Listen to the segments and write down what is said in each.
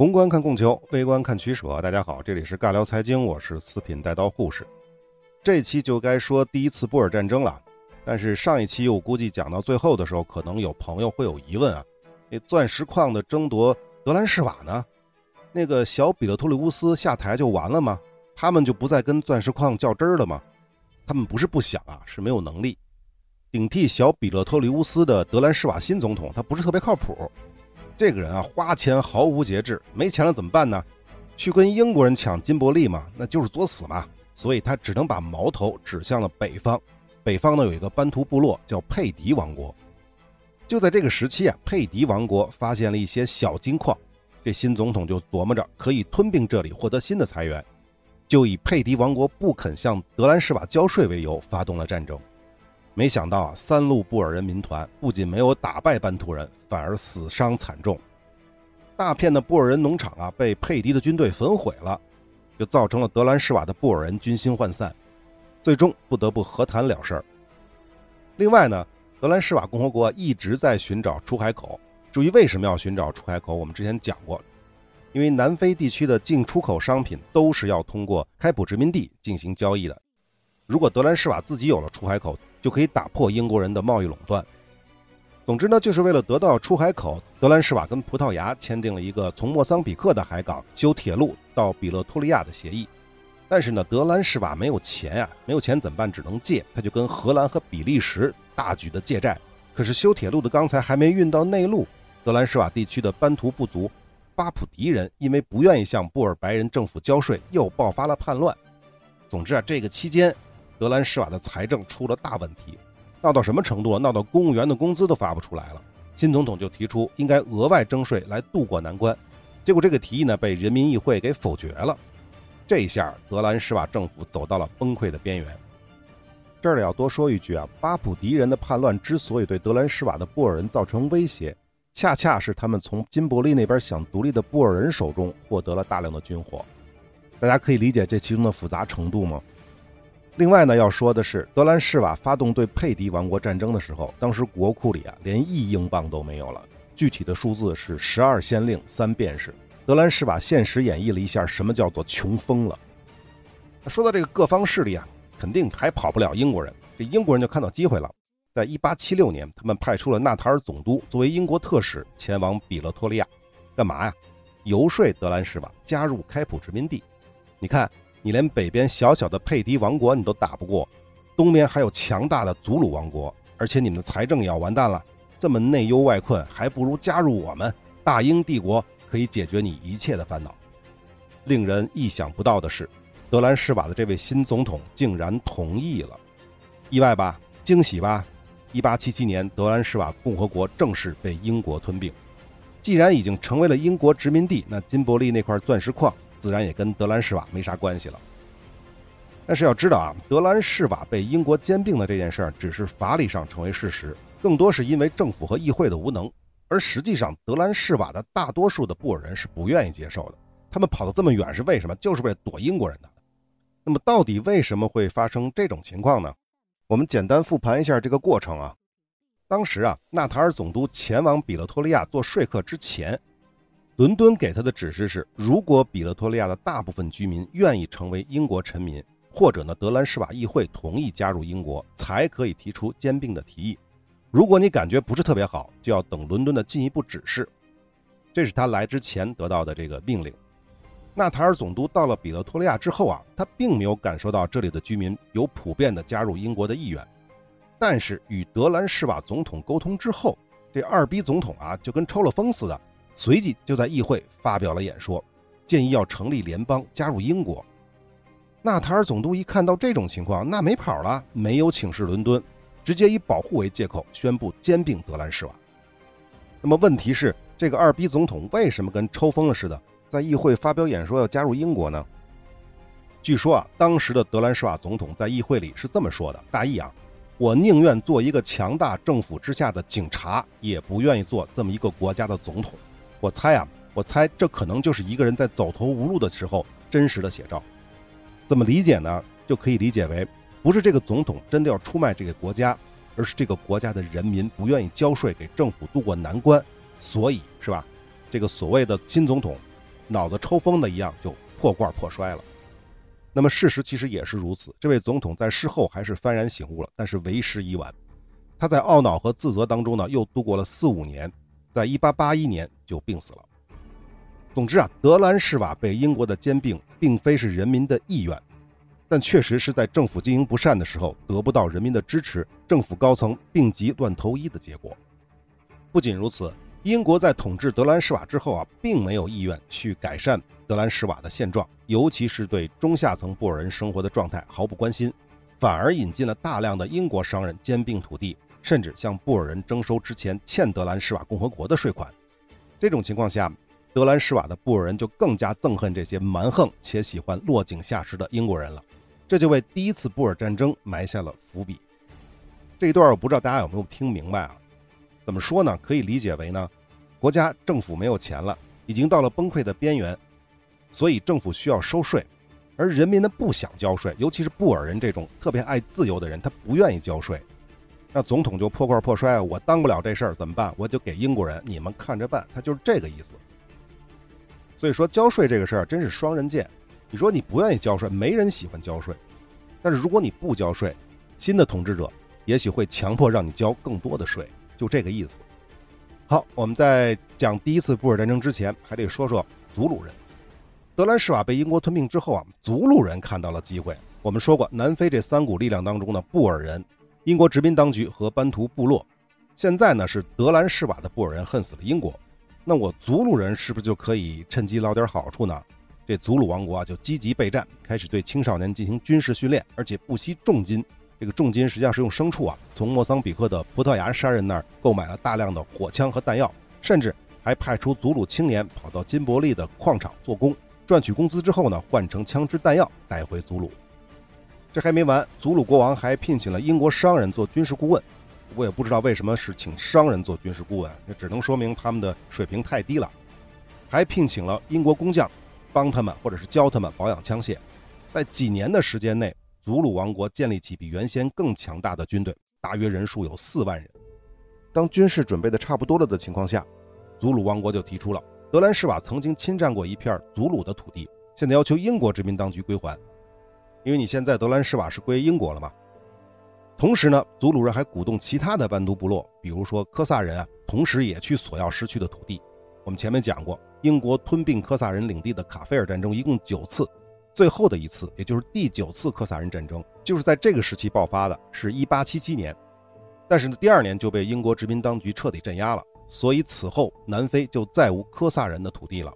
宏观看供求，微观看取舍。大家好，这里是尬聊财经，我是四品带刀护士。这期就该说第一次布尔战争了，但是上一期我估计讲到最后的时候，可能有朋友会有疑问啊：那钻石矿的争夺，德兰士瓦呢？那个小比勒托里乌斯下台就完了吗？他们就不再跟钻石矿较真儿了吗？他们不是不想啊，是没有能力。顶替小比勒托里乌斯的德兰士瓦新总统，他不是特别靠谱。这个人啊，花钱毫无节制，没钱了怎么办呢？去跟英国人抢金伯利嘛，那就是作死嘛。所以他只能把矛头指向了北方。北方呢有一个班图部落叫佩迪王国。就在这个时期啊，佩迪王国发现了一些小金矿，这新总统就琢磨着可以吞并这里，获得新的财源，就以佩迪王国不肯向德兰士瓦交税为由，发动了战争。没想到啊，三路布尔人民团不仅没有打败班图人，反而死伤惨重。大片的布尔人农场啊，被佩迪的军队焚毁了，就造成了德兰士瓦的布尔人军心涣散，最终不得不和谈了事儿。另外呢，德兰士瓦共和国一直在寻找出海口。至于为什么要寻找出海口，我们之前讲过，因为南非地区的进出口商品都是要通过开普殖民地进行交易的。如果德兰士瓦自己有了出海口，就可以打破英国人的贸易垄断。总之呢，就是为了得到出海口，德兰士瓦跟葡萄牙签订了一个从莫桑比克的海港修铁路到比勒托利亚的协议。但是呢，德兰士瓦没有钱呀，没有钱怎么办？只能借，他就跟荷兰和比利时大举的借债。可是修铁路的钢材还没运到内陆，德兰士瓦地区的班图部族巴普迪人因为不愿意向布尔白人政府交税，又爆发了叛乱。总之啊，这个期间。德兰士瓦的财政出了大问题，闹到什么程度？闹到公务员的工资都发不出来了。新总统就提出应该额外征税来渡过难关，结果这个提议呢被人民议会给否决了。这下德兰士瓦政府走到了崩溃的边缘。这里要多说一句啊，巴普迪人的叛乱之所以对德兰士瓦的布尔人造成威胁，恰恰是他们从金伯利那边想独立的布尔人手中获得了大量的军火。大家可以理解这其中的复杂程度吗？另外呢，要说的是，德兰士瓦发动对佩迪王国战争的时候，当时国库里啊连一英镑都没有了。具体的数字是十二先令三便士。德兰士瓦现实演绎了一下什么叫做穷疯了。说到这个各方势力啊，肯定还跑不了英国人。这英国人就看到机会了，在一八七六年，他们派出了纳塔尔总督作为英国特使前往比勒托利亚，干嘛呀？游说德兰士瓦加入开普殖民地。你看。你连北边小小的佩迪王国你都打不过，东边还有强大的祖鲁王国，而且你们的财政也要完蛋了。这么内忧外困，还不如加入我们大英帝国，可以解决你一切的烦恼。令人意想不到的是，德兰士瓦的这位新总统竟然同意了，意外吧？惊喜吧？1877年，德兰士瓦共和国正式被英国吞并。既然已经成为了英国殖民地，那金伯利那块钻石矿。自然也跟德兰士瓦没啥关系了。但是要知道啊，德兰士瓦被英国兼并的这件事儿，只是法理上成为事实，更多是因为政府和议会的无能。而实际上，德兰士瓦的大多数的布尔人是不愿意接受的。他们跑得这么远是为什么？就是为了躲英国人的。那么，到底为什么会发生这种情况呢？我们简单复盘一下这个过程啊。当时啊，纳塔尔总督前往比勒托利亚做说客之前。伦敦给他的指示是：如果比勒托利亚的大部分居民愿意成为英国臣民，或者呢德兰士瓦议会同意加入英国，才可以提出兼并的提议。如果你感觉不是特别好，就要等伦敦的进一步指示。这是他来之前得到的这个命令。纳塔尔总督到了比勒托利亚之后啊，他并没有感受到这里的居民有普遍的加入英国的意愿。但是与德兰士瓦总统沟通之后，这二逼总统啊就跟抽了风似的。随即就在议会发表了演说，建议要成立联邦，加入英国。纳塔尔总督一看到这种情况，那没跑了，没有请示伦敦，直接以保护为借口宣布兼并德兰士瓦。那么问题是，这个二逼总统为什么跟抽风了似的，在议会发表演说要加入英国呢？据说啊，当时的德兰士瓦总统在议会里是这么说的：大意啊，我宁愿做一个强大政府之下的警察，也不愿意做这么一个国家的总统。我猜啊，我猜这可能就是一个人在走投无路的时候真实的写照。怎么理解呢？就可以理解为，不是这个总统真的要出卖这个国家，而是这个国家的人民不愿意交税给政府渡过难关，所以是吧？这个所谓的新总统脑子抽风的一样就破罐破摔了。那么事实其实也是如此，这位总统在事后还是幡然醒悟了，但是为时已晚。他在懊恼和自责当中呢，又度过了四五年，在一八八一年就病死了。总之啊，德兰士瓦被英国的兼并，并非是人民的意愿，但确实是在政府经营不善的时候，得不到人民的支持，政府高层病急乱投医的结果。不仅如此，英国在统治德兰士瓦之后啊，并没有意愿去改善德兰士瓦的现状，尤其是对中下层布尔人生活的状态毫不关心，反而引进了大量的英国商人兼并土地，甚至向布尔人征收之前欠德兰士瓦共和国的税款。这种情况下，德兰士瓦的布尔人就更加憎恨这些蛮横且喜欢落井下石的英国人了，这就为第一次布尔战争埋下了伏笔。这一段我不知道大家有没有听明白啊？怎么说呢？可以理解为呢，国家政府没有钱了，已经到了崩溃的边缘，所以政府需要收税，而人民呢不想交税，尤其是布尔人这种特别爱自由的人，他不愿意交税。那总统就破罐破摔，我当不了这事儿怎么办？我就给英国人，你们看着办。他就是这个意思。所以说交税这个事儿真是双刃剑。你说你不愿意交税，没人喜欢交税。但是如果你不交税，新的统治者也许会强迫让你交更多的税，就这个意思。好，我们在讲第一次布尔战争之前，还得说说祖鲁人。德兰士瓦被英国吞并之后啊，祖鲁人看到了机会。我们说过，南非这三股力量当中呢，布尔人、英国殖民当局和班图部落，现在呢是德兰士瓦的布尔人恨死了英国。那我祖鲁人是不是就可以趁机捞点好处呢？这祖鲁王国啊，就积极备战，开始对青少年进行军事训练，而且不惜重金。这个重金实际上是用牲畜啊，从莫桑比克的葡萄牙商人那儿购买了大量的火枪和弹药，甚至还派出祖鲁青年跑到金伯利的矿场做工，赚取工资之后呢，换成枪支弹药带回祖鲁。这还没完，祖鲁国王还聘请了英国商人做军事顾问。我也不知道为什么是请商人做军事顾问，那只能说明他们的水平太低了。还聘请了英国工匠，帮他们或者是教他们保养枪械。在几年的时间内，祖鲁王国建立起比原先更强大的军队，大约人数有四万人。当军事准备的差不多了的情况下，祖鲁王国就提出了：德兰士瓦曾经侵占过一片祖鲁的土地，现在要求英国殖民当局归还，因为你现在德兰士瓦是归英国了嘛。同时呢，祖鲁人还鼓动其他的班图部落，比如说科萨人啊，同时也去索要失去的土地。我们前面讲过，英国吞并科萨人领地的卡菲尔战争一共九次，最后的一次，也就是第九次科萨人战争，就是在这个时期爆发的，是一八七七年。但是呢，第二年就被英国殖民当局彻底镇压了，所以此后南非就再无科萨人的土地了。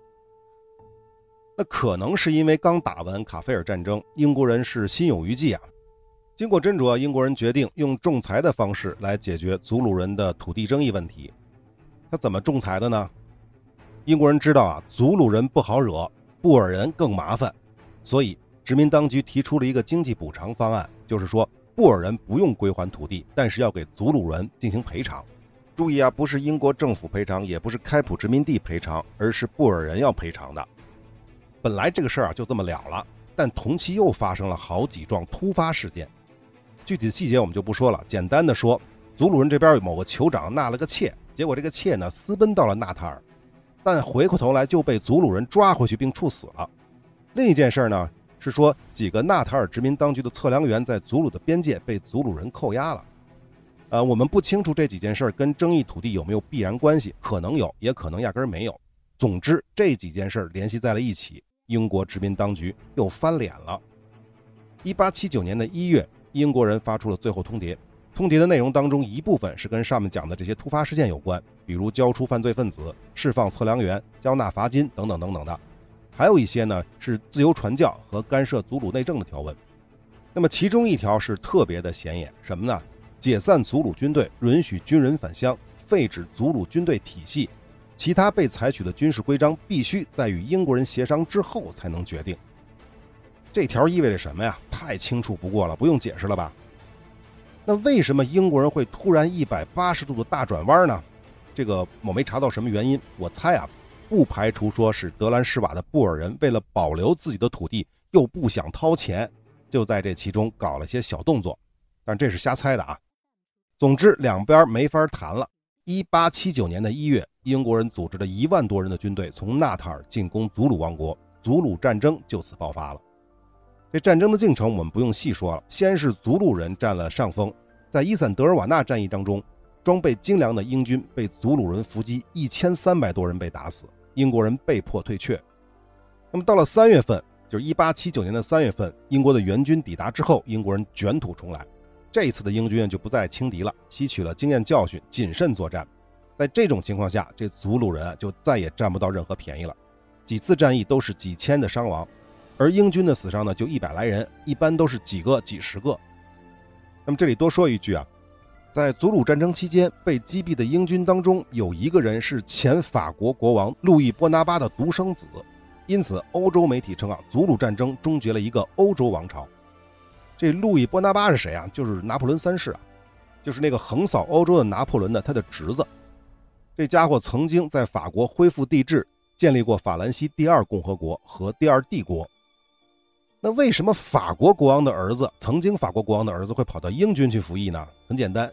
那可能是因为刚打完卡菲尔战争，英国人是心有余悸啊。经过斟酌，英国人决定用仲裁的方式来解决祖鲁人的土地争议问题。他怎么仲裁的呢？英国人知道啊，祖鲁人不好惹，布尔人更麻烦，所以殖民当局提出了一个经济补偿方案，就是说布尔人不用归还土地，但是要给祖鲁人进行赔偿。注意啊，不是英国政府赔偿，也不是开普殖民地赔偿，而是布尔人要赔偿的。本来这个事儿啊就这么了了，但同期又发生了好几桩突发事件。具体的细节我们就不说了，简单的说，祖鲁人这边有某个酋长纳了个妾，结果这个妾呢私奔到了纳塔尔，但回过头来就被祖鲁人抓回去并处死了。另一件事儿呢是说，几个纳塔尔殖民当局的测量员在祖鲁的边界被祖鲁人扣押了。呃，我们不清楚这几件事跟争议土地有没有必然关系，可能有，也可能压根儿没有。总之，这几件事联系在了一起，英国殖民当局又翻脸了。一八七九年的一月。英国人发出了最后通牒，通牒的内容当中一部分是跟上面讲的这些突发事件有关，比如交出犯罪分子、释放测量员、交纳罚金等等等等的，还有一些呢是自由传教和干涉祖鲁内政的条文。那么其中一条是特别的显眼，什么呢？解散祖鲁军队，允许军人返乡，废止祖鲁军队体系，其他被采取的军事规章必须在与英国人协商之后才能决定。这条意味着什么呀？太清楚不过了，不用解释了吧？那为什么英国人会突然一百八十度的大转弯呢？这个我没查到什么原因，我猜啊，不排除说是德兰士瓦的布尔人为了保留自己的土地，又不想掏钱，就在这其中搞了些小动作，但这是瞎猜的啊。总之，两边没法谈了。一八七九年的一月，英国人组织了一万多人的军队从纳塔尔进攻祖鲁王国，祖鲁战争就此爆发了。这战争的进程我们不用细说了，先是祖鲁人占了上风，在伊散德尔瓦纳战役当中，装备精良的英军被祖鲁人伏击，一千三百多人被打死，英国人被迫退却。那么到了三月份，就是一八七九年的三月份，英国的援军抵达之后，英国人卷土重来，这一次的英军就不再轻敌了，吸取了经验教训，谨慎作战。在这种情况下，这祖鲁人就再也占不到任何便宜了，几次战役都是几千的伤亡。而英军的死伤呢，就一百来人，一般都是几个、几十个。那么这里多说一句啊，在祖鲁战争期间被击毙的英军当中，有一个人是前法国国王路易波拿巴的独生子，因此欧洲媒体称啊，祖鲁战争终结了一个欧洲王朝。这路易波拿巴是谁啊？就是拿破仑三世啊，就是那个横扫欧洲的拿破仑的他的侄子。这家伙曾经在法国恢复帝制，建立过法兰西第二共和国和第二帝国。那为什么法国国王的儿子，曾经法国国王的儿子会跑到英军去服役呢？很简单，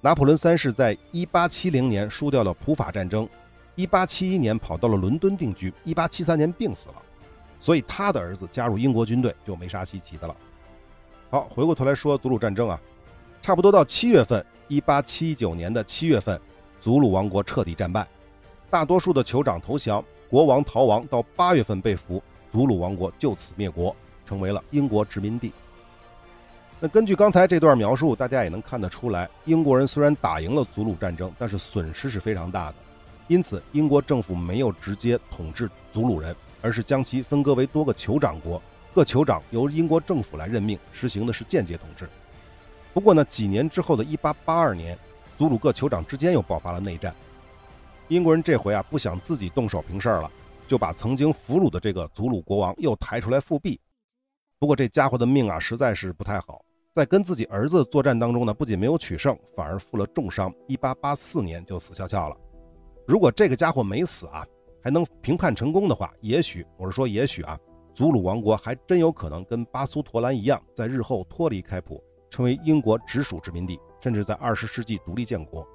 拿破仑三世在1870年输掉了普法战争，1871年跑到了伦敦定居，1873年病死了，所以他的儿子加入英国军队就没啥稀奇的了。好，回过头来说祖鲁战争啊，差不多到七月份，1879年的七月份，祖鲁王国彻底战败，大多数的酋长投降，国王逃亡，到八月份被俘，祖鲁王国就此灭国。成为了英国殖民地。那根据刚才这段描述，大家也能看得出来，英国人虽然打赢了祖鲁战争，但是损失是非常大的。因此，英国政府没有直接统治祖鲁人，而是将其分割为多个酋长国，各酋长由英国政府来任命，实行的是间接统治。不过呢，几年之后的1882年，祖鲁各酋长之间又爆发了内战。英国人这回啊，不想自己动手平事儿了，就把曾经俘虏的这个祖鲁国王又抬出来复辟。不过这家伙的命啊，实在是不太好。在跟自己儿子作战当中呢，不仅没有取胜，反而负了重伤。一八八四年就死翘翘了。如果这个家伙没死啊，还能平叛成功的话，也许我是说，也许啊，祖鲁王国还真有可能跟巴苏陀兰一样，在日后脱离开普，成为英国直属殖民地，甚至在二十世纪独立建国。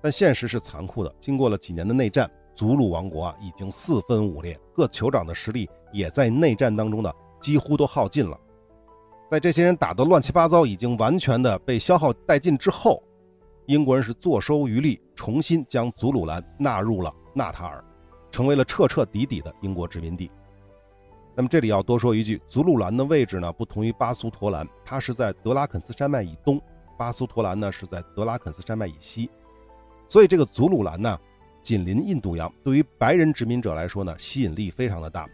但现实是残酷的，经过了几年的内战，祖鲁王国啊已经四分五裂，各酋长的实力也在内战当中呢。几乎都耗尽了，在这些人打得乱七八糟，已经完全的被消耗殆尽之后，英国人是坐收渔利，重新将祖鲁兰纳入了纳塔尔，成为了彻彻底底的英国殖民地。那么这里要多说一句，祖鲁兰的位置呢，不同于巴苏陀兰，它是在德拉肯斯山脉以东，巴苏陀兰呢是在德拉肯斯山脉以西，所以这个祖鲁兰呢，紧邻印度洋，对于白人殖民者来说呢，吸引力非常的大。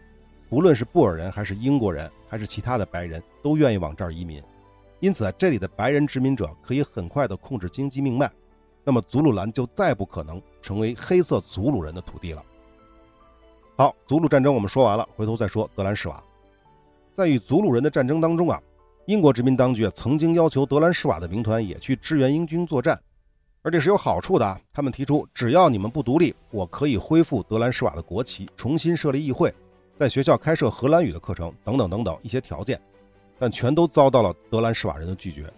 不论是布尔人还是英国人，还是其他的白人，都愿意往这儿移民。因此，这里的白人殖民者可以很快地控制经济命脉，那么祖鲁兰就再不可能成为黑色祖鲁人的土地了。好，祖鲁战争我们说完了，回头再说德兰士瓦。在与祖鲁人的战争当中啊，英国殖民当局曾经要求德兰士瓦的兵团也去支援英军作战，而且是有好处的啊。他们提出，只要你们不独立，我可以恢复德兰士瓦的国旗，重新设立议会。在学校开设荷兰语的课程，等等等等一些条件，但全都遭到了德兰士瓦人的拒绝。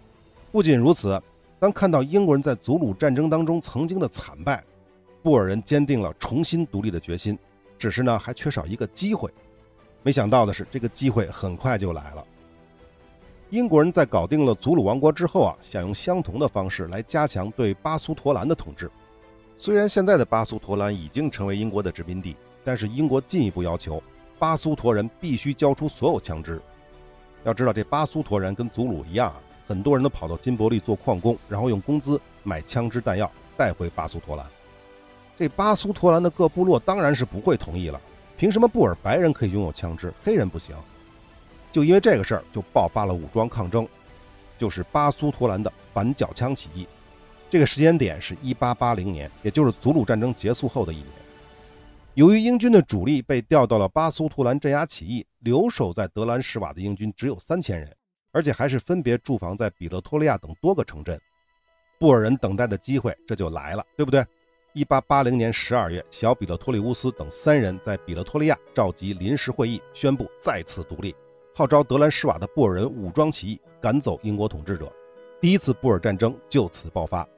不仅如此，当看到英国人在祖鲁战争当中曾经的惨败，布尔人坚定了重新独立的决心。只是呢，还缺少一个机会。没想到的是，这个机会很快就来了。英国人在搞定了祖鲁王国之后啊，想用相同的方式来加强对巴苏陀兰的统治。虽然现在的巴苏陀兰已经成为英国的殖民地，但是英国进一步要求。巴苏陀人必须交出所有枪支。要知道，这巴苏陀人跟祖鲁一样啊，很多人都跑到金伯利做矿工，然后用工资买枪支弹药带回巴苏陀兰。这巴苏陀兰的各部落当然是不会同意了。凭什么布尔白人可以拥有枪支，黑人不行？就因为这个事儿，就爆发了武装抗争，就是巴苏陀兰的反缴枪起义。这个时间点是一八八零年，也就是祖鲁战争结束后的一年。由于英军的主力被调到了巴苏图兰镇压起义，留守在德兰士瓦的英军只有三千人，而且还是分别驻防在比勒托利亚等多个城镇。布尔人等待的机会这就来了，对不对？一八八零年十二月，小比勒托利乌斯等三人在比勒托利亚召集临时会议，宣布再次独立，号召德兰士瓦的布尔人武装起义，赶走英国统治者。第一次布尔战争就此爆发。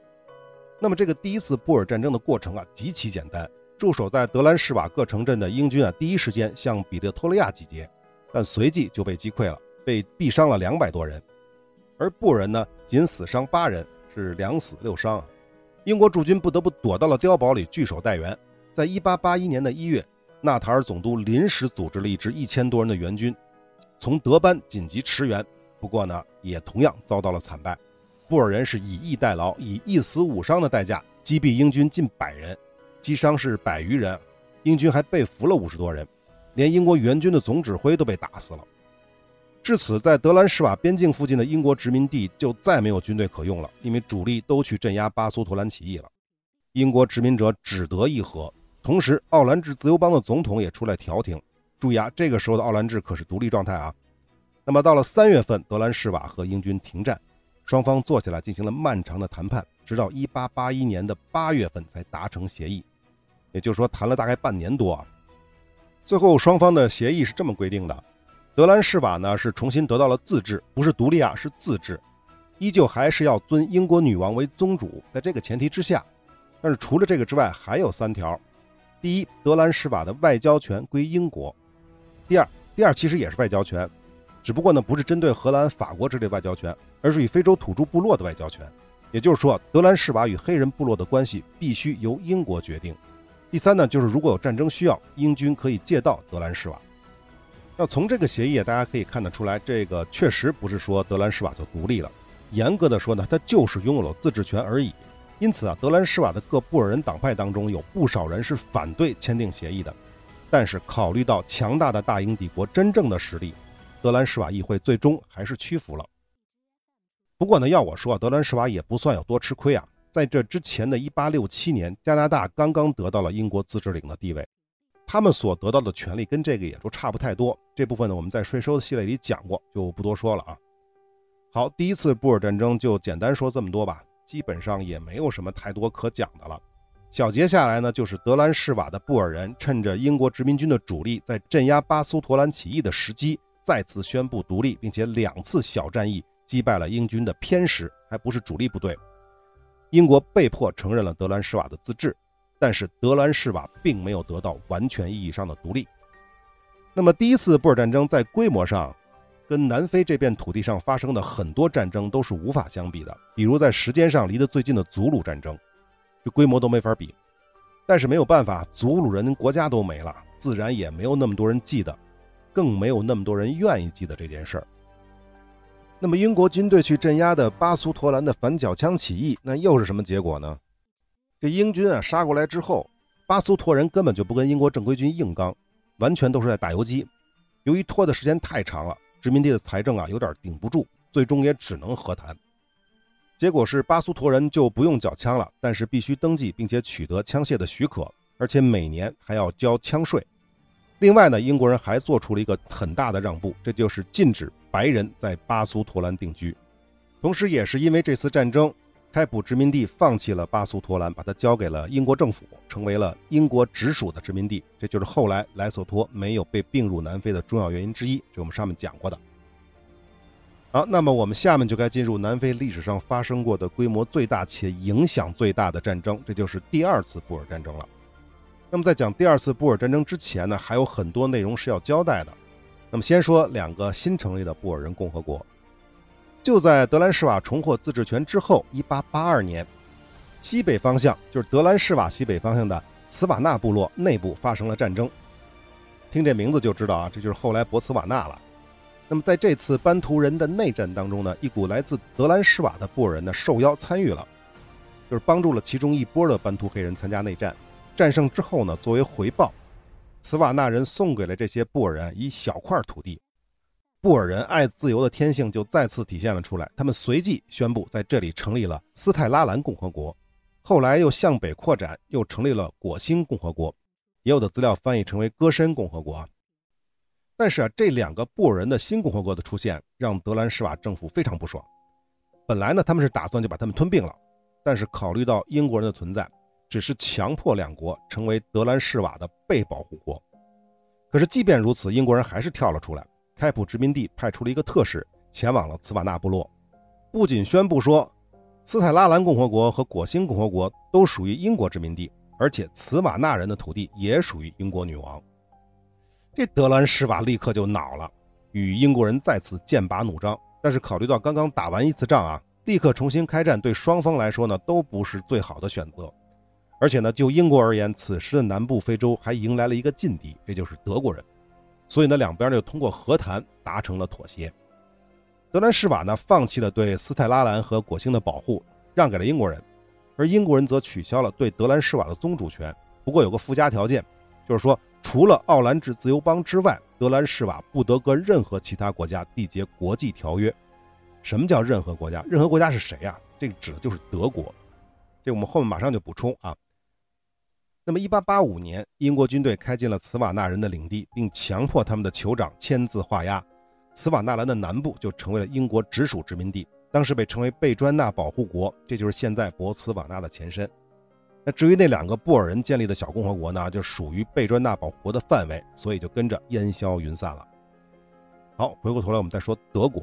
那么这个第一次布尔战争的过程啊极其简单，驻守在德兰士瓦各城镇的英军啊第一时间向彼得托利亚集结，但随即就被击溃了，被毙伤了两百多人，而布尔人呢仅死伤八人，是两死六伤啊。英国驻军不得不躲到了碉堡里据守待援。在一八八一年的一月，纳塔尔总督临时组织了一支一千多人的援军，从德班紧急驰援，不过呢也同样遭到了惨败。布尔人是以逸待劳，以一死五伤的代价击毙英军近百人，击伤是百余人，英军还被俘了五十多人，连英国援军的总指挥都被打死了。至此，在德兰士瓦边境附近的英国殖民地就再没有军队可用了，因为主力都去镇压巴苏图兰起义了。英国殖民者只得议和，同时奥兰治自由邦的总统也出来调停。注意啊，这个时候的奥兰治可是独立状态啊。那么到了三月份，德兰士瓦和英军停战。双方坐下来进行了漫长的谈判，直到1881年的8月份才达成协议，也就是说谈了大概半年多啊。最后双方的协议是这么规定的：德兰士瓦呢是重新得到了自治，不是独立啊，是自治，依旧还是要尊英国女王为宗主。在这个前提之下，但是除了这个之外还有三条：第一，德兰士瓦的外交权归英国；第二，第二其实也是外交权。只不过呢，不是针对荷兰、法国之类外交权，而是与非洲土著部落的外交权。也就是说，德兰士瓦与黑人部落的关系必须由英国决定。第三呢，就是如果有战争需要，英军可以借道德兰士瓦。那从这个协议，大家可以看得出来，这个确实不是说德兰士瓦就独立了。严格的说呢，它就是拥有了自治权而已。因此啊，德兰士瓦的各布尔人党派当中有不少人是反对签订协议的。但是考虑到强大的大英帝国真正的实力，德兰士瓦议会最终还是屈服了。不过呢，要我说，德兰士瓦也不算有多吃亏啊。在这之前的1867年，加拿大刚刚得到了英国自治领的地位，他们所得到的权利跟这个也都差不太多。这部分呢，我们在税收的系列里讲过，就不多说了啊。好，第一次布尔战争就简单说这么多吧，基本上也没有什么太多可讲的了。小结下来呢，就是德兰士瓦的布尔人趁着英国殖民军的主力在镇压巴苏托兰起义的时机。再次宣布独立，并且两次小战役击败了英军的偏师，还不是主力部队。英国被迫承认了德兰士瓦的自治，但是德兰士瓦并没有得到完全意义上的独立。那么，第一次布尔战争在规模上，跟南非这片土地上发生的很多战争都是无法相比的。比如在时间上离得最近的祖鲁战争，这规模都没法比。但是没有办法，祖鲁人国家都没了，自然也没有那么多人记得。更没有那么多人愿意记得这件事儿。那么，英国军队去镇压的巴苏托兰的反缴枪起义，那又是什么结果呢？这英军啊杀过来之后，巴苏托人根本就不跟英国正规军硬刚，完全都是在打游击。由于拖的时间太长了，殖民地的财政啊有点顶不住，最终也只能和谈。结果是巴苏托人就不用缴枪了，但是必须登记并且取得枪械的许可，而且每年还要交枪税。另外呢，英国人还做出了一个很大的让步，这就是禁止白人在巴苏托兰定居。同时，也是因为这次战争，开普殖民地放弃了巴苏托兰，把它交给了英国政府，成为了英国直属的殖民地。这就是后来莱索托没有被并入南非的重要原因之一，这我们上面讲过的。好，那么我们下面就该进入南非历史上发生过的规模最大且影响最大的战争，这就是第二次布尔战争了。那么在讲第二次布尔战争之前呢，还有很多内容是要交代的。那么先说两个新成立的布尔人共和国。就在德兰士瓦重获自治权之后，1882年，西北方向就是德兰士瓦西北方向的茨瓦纳部落内部发生了战争。听这名字就知道啊，这就是后来博茨瓦纳了。那么在这次班图人的内战当中呢，一股来自德兰士瓦的布尔人呢受邀参与了，就是帮助了其中一波的班图黑人参加内战。战胜之后呢，作为回报，茨瓦纳人送给了这些布尔人一小块土地。布尔人爱自由的天性就再次体现了出来。他们随即宣布在这里成立了斯泰拉兰共和国，后来又向北扩展，又成立了果兴共和国，也有的资料翻译成为歌申共和国。但是啊，这两个布尔人的新共和国的出现，让德兰士瓦政府非常不爽。本来呢，他们是打算就把他们吞并了，但是考虑到英国人的存在。只是强迫两国成为德兰士瓦的被保护国，可是即便如此，英国人还是跳了出来。开普殖民地派出了一个特使，前往了茨瓦纳部落，不仅宣布说斯泰拉兰共和国和果兴共和国都属于英国殖民地，而且茨瓦纳人的土地也属于英国女王。这德兰施瓦立刻就恼了，与英国人再次剑拔弩张。但是考虑到刚刚打完一次仗啊，立刻重新开战，对双方来说呢都不是最好的选择。而且呢，就英国而言，此时的南部非洲还迎来了一个劲敌，这就是德国人。所以呢，两边就通过和谈达成了妥协。德兰士瓦呢，放弃了对斯泰拉兰和果兴的保护，让给了英国人，而英国人则取消了对德兰士瓦的宗主权。不过有个附加条件，就是说，除了奥兰治自由邦之外，德兰士瓦不得跟任何其他国家缔结国际条约。什么叫任何国家？任何国家是谁呀？这个指的就是德国。这我们后面马上就补充啊。那么，1885年，英国军队开进了茨瓦纳人的领地，并强迫他们的酋长签字画押。茨瓦纳兰的南部就成为了英国直属殖民地，当时被称为贝专纳保护国，这就是现在博茨瓦纳的前身。那至于那两个布尔人建立的小共和国呢，就属于贝专纳保护国的范围，所以就跟着烟消云散了。好，回过头来我们再说德国。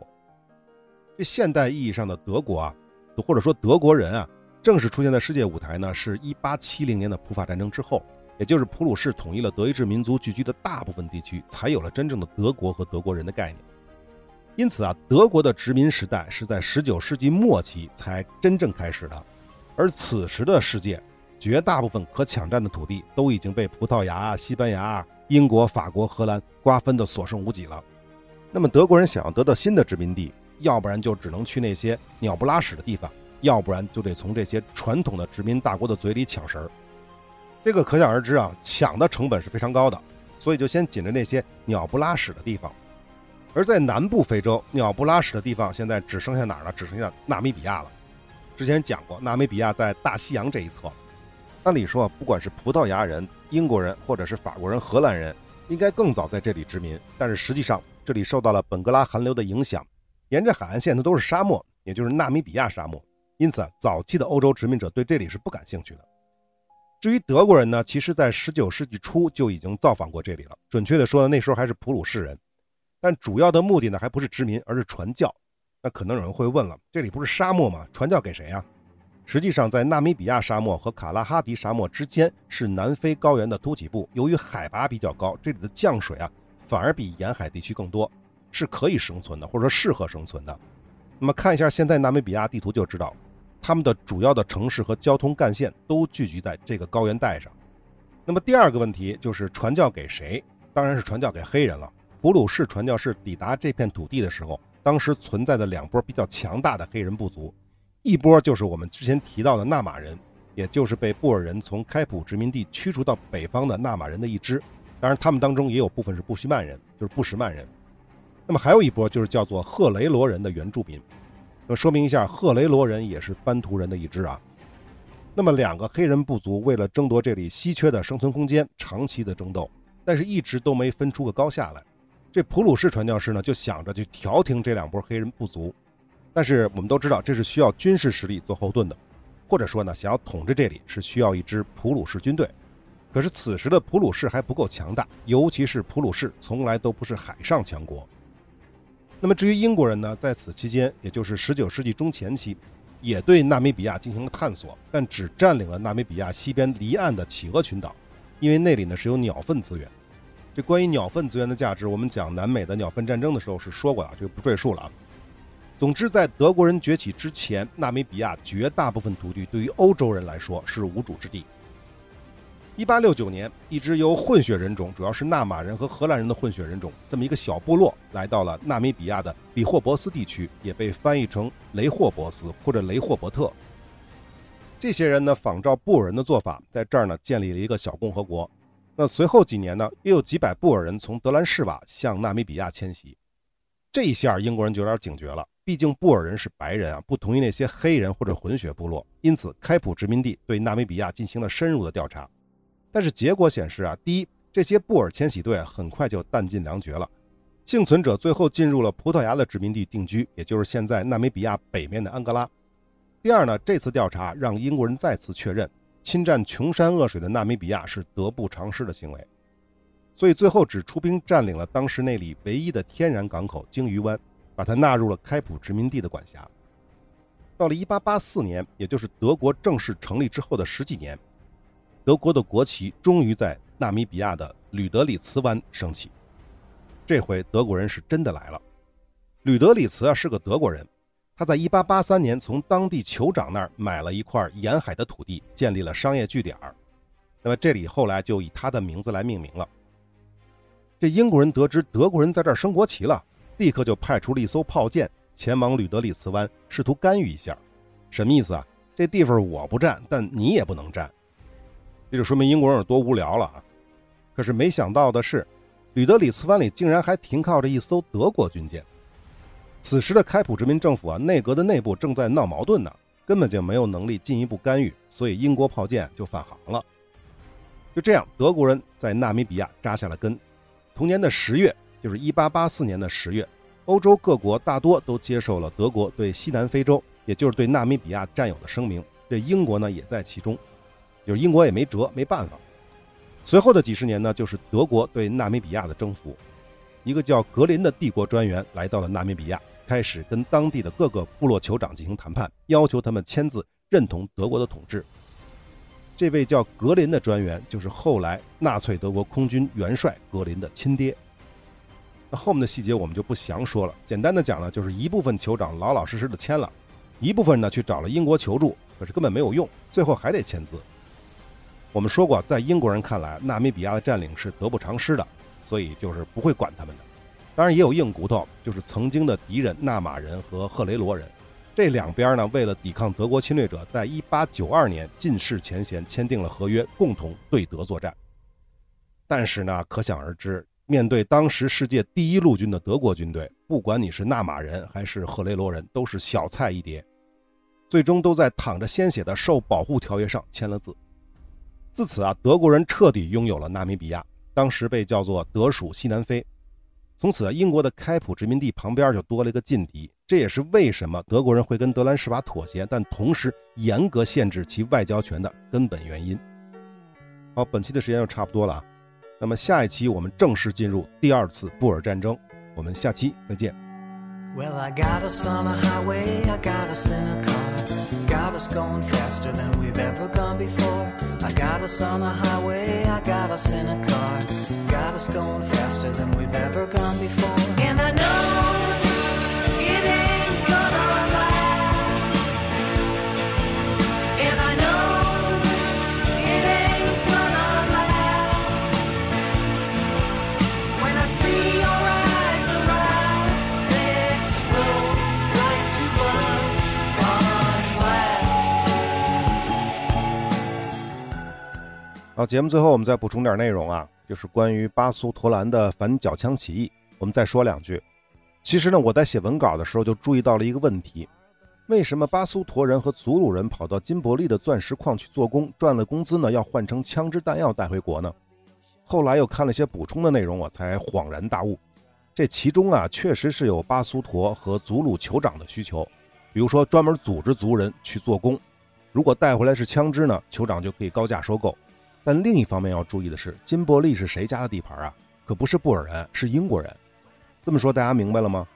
这现代意义上的德国啊，或者说德国人啊，正式出现在世界舞台呢，是一八七零年的普法战争之后。也就是普鲁士统一了德意志民族聚居的大部分地区，才有了真正的德国和德国人的概念。因此啊，德国的殖民时代是在19世纪末期才真正开始的。而此时的世界，绝大部分可抢占的土地都已经被葡萄牙、西班牙、英国、法国、荷兰瓜分的所剩无几了。那么德国人想要得到新的殖民地，要不然就只能去那些鸟不拉屎的地方，要不然就得从这些传统的殖民大国的嘴里抢食儿。这个可想而知啊，抢的成本是非常高的，所以就先紧着那些鸟不拉屎的地方。而在南部非洲，鸟不拉屎的地方现在只剩下哪儿了？只剩下纳米比亚了。之前讲过，纳米比亚在大西洋这一侧。按理说，不管是葡萄牙人、英国人，或者是法国人、荷兰人，应该更早在这里殖民。但是实际上，这里受到了本格拉寒流的影响，沿着海岸线的都是沙漠，也就是纳米比亚沙漠。因此，早期的欧洲殖民者对这里是不感兴趣的。至于德国人呢，其实，在19世纪初就已经造访过这里了。准确的说，那时候还是普鲁士人，但主要的目的呢，还不是殖民，而是传教。那可能有人会问了，这里不是沙漠吗？传教给谁呀？实际上，在纳米比亚沙漠和卡拉哈迪沙漠之间是南非高原的突起部，由于海拔比较高，这里的降水啊，反而比沿海地区更多，是可以生存的，或者说适合生存的。那么看一下现在纳米比亚地图就知道。他们的主要的城市和交通干线都聚集在这个高原带上。那么第二个问题就是传教给谁？当然是传教给黑人了。普鲁士传教士抵达这片土地的时候，当时存在的两波比较强大的黑人部族，一波就是我们之前提到的纳马人，也就是被布尔人从开普殖民地驱逐到北方的纳马人的一支。当然，他们当中也有部分是布须曼人，就是布什曼人。那么还有一波就是叫做赫雷罗人的原住民。说明一下，赫雷罗人也是班图人的一支啊。那么，两个黑人部族为了争夺这里稀缺的生存空间，长期的争斗，但是一直都没分出个高下来。这普鲁士传教士呢，就想着去调停这两波黑人部族。但是我们都知道，这是需要军事实力做后盾的，或者说呢，想要统治这里是需要一支普鲁士军队。可是此时的普鲁士还不够强大，尤其是普鲁士从来都不是海上强国。那么至于英国人呢，在此期间，也就是19世纪中前期，也对纳米比亚进行了探索，但只占领了纳米比亚西边离岸的企鹅群岛，因为那里呢是有鸟粪资源。这关于鸟粪资源的价值，我们讲南美的鸟粪战争的时候是说过的，这个不赘述了啊。总之，在德国人崛起之前，纳米比亚绝大部分土地对于欧洲人来说是无主之地。一八六九年，一支由混血人种，主要是纳马人和荷兰人的混血人种，这么一个小部落，来到了纳米比亚的里霍伯斯地区，也被翻译成雷霍伯斯或者雷霍伯特。这些人呢，仿照布尔人的做法，在这儿呢建立了一个小共和国。那随后几年呢，又有几百布尔人从德兰士瓦向纳米比亚迁徙。这一下，英国人就有点警觉了，毕竟布尔人是白人啊，不同于那些黑人或者混血部落，因此开普殖民地对纳米比亚进行了深入的调查。但是结果显示啊，第一，这些布尔迁徙队很快就弹尽粮绝了，幸存者最后进入了葡萄牙的殖民地定居，也就是现在纳米比亚北面的安哥拉。第二呢，这次调查让英国人再次确认，侵占穷山恶水的纳米比亚是得不偿失的行为，所以最后只出兵占领了当时那里唯一的天然港口鲸鱼湾，把它纳入了开普殖民地的管辖。到了1884年，也就是德国正式成立之后的十几年，德国的国旗终于在纳米比亚的吕德里茨湾升起。这回德国人是真的来了。吕德里茨啊是个德国人，他在1883年从当地酋长那儿买了一块沿海的土地，建立了商业据点儿。那么这里后来就以他的名字来命名了。这英国人得知德国人在这儿升国旗了，立刻就派出了一艘炮舰。前往吕德里茨湾，试图干预一下，什么意思啊？这地方我不占，但你也不能占。这就说明英国人有多无聊了啊！可是没想到的是，吕德里茨湾里竟然还停靠着一艘德国军舰。此时的开普殖民政府啊，内阁的内部正在闹矛盾呢，根本就没有能力进一步干预，所以英国炮舰就返航了。就这样，德国人在纳米比亚扎下了根。同年的十月，就是一八八四年的十月。欧洲各国大多都接受了德国对西南非洲，也就是对纳米比亚占有的声明。这英国呢也在其中，就是英国也没辙，没办法。随后的几十年呢，就是德国对纳米比亚的征服。一个叫格林的帝国专员来到了纳米比亚，开始跟当地的各个部落酋长进行谈判，要求他们签字认同德国的统治。这位叫格林的专员，就是后来纳粹德国空军元帅格林的亲爹。那后面的细节我们就不详说了。简单的讲呢，就是一部分酋长老老实实的签了，一部分呢去找了英国求助，可是根本没有用，最后还得签字。我们说过，在英国人看来，纳米比亚的占领是得不偿失的，所以就是不会管他们的。当然也有硬骨头，就是曾经的敌人纳马人和赫雷罗人，这两边呢为了抵抗德国侵略者，在一八九二年尽释前嫌，签订了合约，共同对德作战。但是呢，可想而知。面对当时世界第一陆军的德国军队，不管你是纳马人还是赫雷罗人，都是小菜一碟。最终都在淌着鲜血的受保护条约上签了字。自此啊，德国人彻底拥有了纳米比亚，当时被叫做德属西南非。从此，英国的开普殖民地旁边就多了一个劲敌。这也是为什么德国人会跟德兰士瓦妥协，但同时严格限制其外交权的根本原因。好，本期的时间就差不多了啊。那么下一期我们正式进入第二次布尔战争，我们下期再见。Well, I got us on a highway, I got us in a car, got us going faster than we've ever gone before. I got us on a highway, I got us in a car, got us going faster than we've ever gone before. 好，节目最后我们再补充点内容啊，就是关于巴苏陀兰的反缴枪起义，我们再说两句。其实呢，我在写文稿的时候就注意到了一个问题：为什么巴苏陀人和祖鲁人跑到金伯利的钻石矿去做工，赚了工资呢，要换成枪支弹药带回国呢？后来又看了些补充的内容，我才恍然大悟，这其中啊，确实是有巴苏陀和祖鲁酋长的需求，比如说专门组织族人去做工，如果带回来是枪支呢，酋长就可以高价收购。但另一方面要注意的是，金伯利是谁家的地盘啊？可不是布尔人，是英国人。这么说大家明白了吗？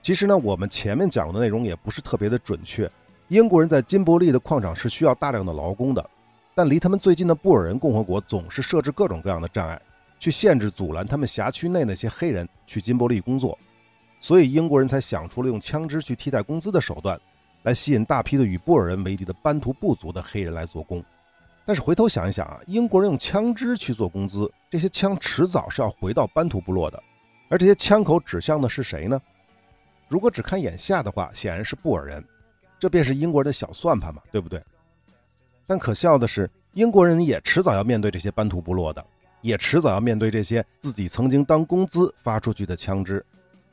其实呢，我们前面讲的内容也不是特别的准确。英国人在金伯利的矿场是需要大量的劳工的，但离他们最近的布尔人共和国总是设置各种各样的障碍，去限制、阻拦他们辖区内那些黑人去金伯利工作。所以英国人才想出了用枪支去替代工资的手段，来吸引大批的与布尔人为敌的班图部族的黑人来做工。但是回头想一想啊，英国人用枪支去做工资，这些枪迟早是要回到班图部落的，而这些枪口指向的是谁呢？如果只看眼下的话，显然是布尔人，这便是英国人的小算盘嘛，对不对？但可笑的是，英国人也迟早要面对这些班图部落的，也迟早要面对这些自己曾经当工资发出去的枪支，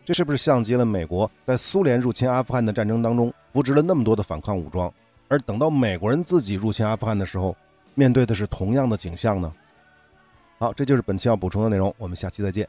这是不是像极了美国在苏联入侵阿富汗的战争当中扶植了那么多的反抗武装，而等到美国人自己入侵阿富汗的时候？面对的是同样的景象呢。好，这就是本期要补充的内容，我们下期再见。